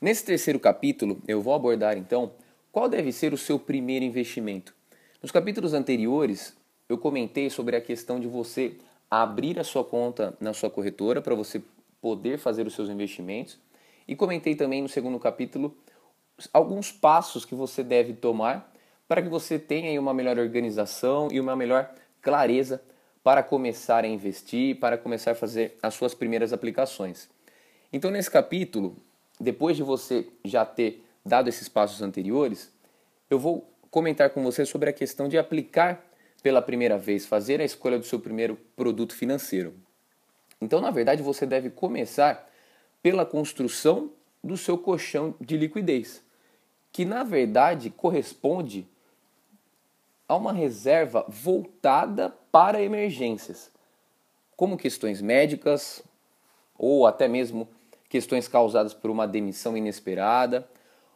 Nesse terceiro capítulo, eu vou abordar então qual deve ser o seu primeiro investimento. Nos capítulos anteriores, eu comentei sobre a questão de você abrir a sua conta na sua corretora para você poder fazer os seus investimentos e comentei também no segundo capítulo alguns passos que você deve tomar para que você tenha uma melhor organização e uma melhor clareza para começar a investir, para começar a fazer as suas primeiras aplicações. Então, nesse capítulo, depois de você já ter dado esses passos anteriores, eu vou comentar com você sobre a questão de aplicar pela primeira vez, fazer a escolha do seu primeiro produto financeiro. Então, na verdade, você deve começar pela construção do seu colchão de liquidez, que na verdade corresponde a uma reserva voltada para emergências, como questões médicas ou até mesmo questões causadas por uma demissão inesperada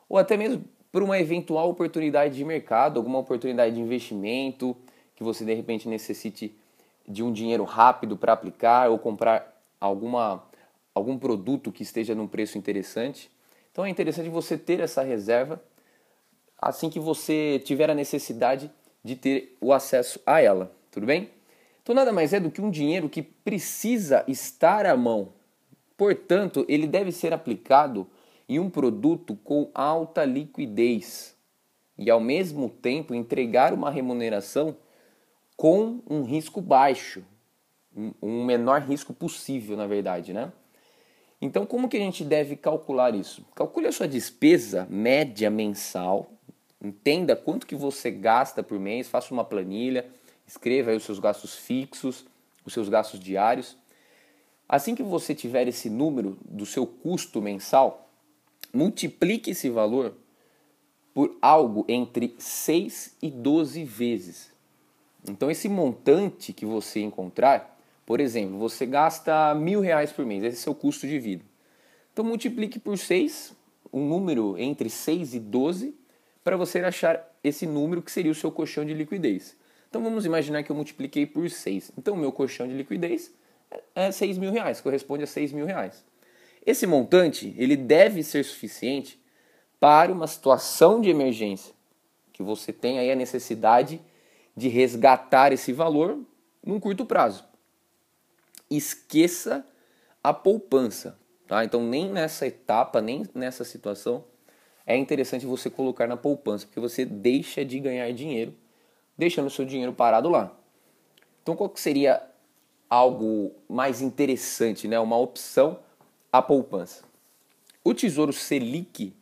ou até mesmo por uma eventual oportunidade de mercado, alguma oportunidade de investimento que você de repente necessite de um dinheiro rápido para aplicar ou comprar alguma, algum produto que esteja num preço interessante. Então é interessante você ter essa reserva assim que você tiver a necessidade de ter o acesso a ela, tudo bem? Então nada mais é do que um dinheiro que precisa estar à mão. Portanto, ele deve ser aplicado em um produto com alta liquidez e ao mesmo tempo entregar uma remuneração com um risco baixo, um menor risco possível, na verdade, né? Então, como que a gente deve calcular isso? Calcule a sua despesa média mensal Entenda quanto que você gasta por mês, faça uma planilha, escreva aí os seus gastos fixos, os seus gastos diários. Assim que você tiver esse número do seu custo mensal, multiplique esse valor por algo entre 6 e 12 vezes. Então esse montante que você encontrar, por exemplo, você gasta mil reais por mês, esse é o seu custo de vida. Então multiplique por 6, um número entre 6 e 12, para você achar esse número que seria o seu colchão de liquidez. Então vamos imaginar que eu multipliquei por 6. Então o meu colchão de liquidez é 6 mil reais, corresponde a 6 mil reais. Esse montante ele deve ser suficiente para uma situação de emergência, que você tem aí a necessidade de resgatar esse valor num curto prazo. Esqueça a poupança, tá? Então nem nessa etapa, nem nessa situação é interessante você colocar na poupança, porque você deixa de ganhar dinheiro, deixando o seu dinheiro parado lá. Então, qual que seria algo mais interessante, né? uma opção, a poupança? O Tesouro Selic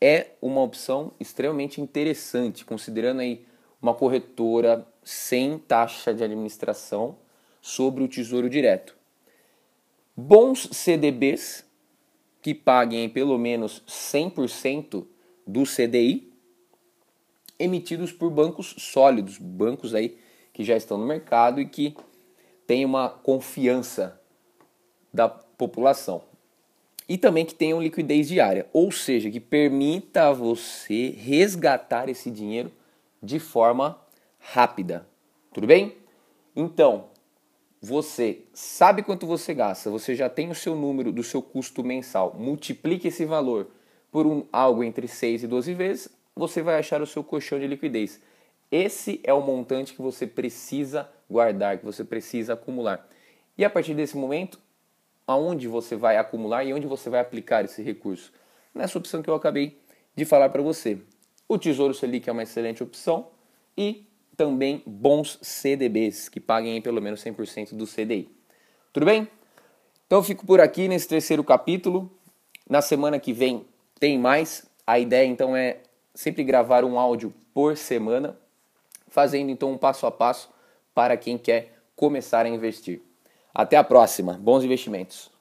é uma opção extremamente interessante, considerando aí uma corretora sem taxa de administração sobre o Tesouro Direto. Bons CDBs que paguem pelo menos 100% do CDI, emitidos por bancos sólidos, bancos aí que já estão no mercado e que têm uma confiança da população. E também que tenham liquidez diária, ou seja, que permita a você resgatar esse dinheiro de forma rápida. Tudo bem? Então, você sabe quanto você gasta, você já tem o seu número do seu custo mensal, multiplique esse valor por um, algo entre 6 e 12 vezes, você vai achar o seu colchão de liquidez. Esse é o montante que você precisa guardar, que você precisa acumular. E a partir desse momento, aonde você vai acumular e onde você vai aplicar esse recurso? Nessa opção que eu acabei de falar para você. O Tesouro Selic é uma excelente opção e também bons CDBs, que paguem pelo menos 100% do CDI. Tudo bem? Então fico por aqui nesse terceiro capítulo. Na semana que vem tem mais. A ideia então é sempre gravar um áudio por semana, fazendo então um passo a passo para quem quer começar a investir. Até a próxima. Bons investimentos.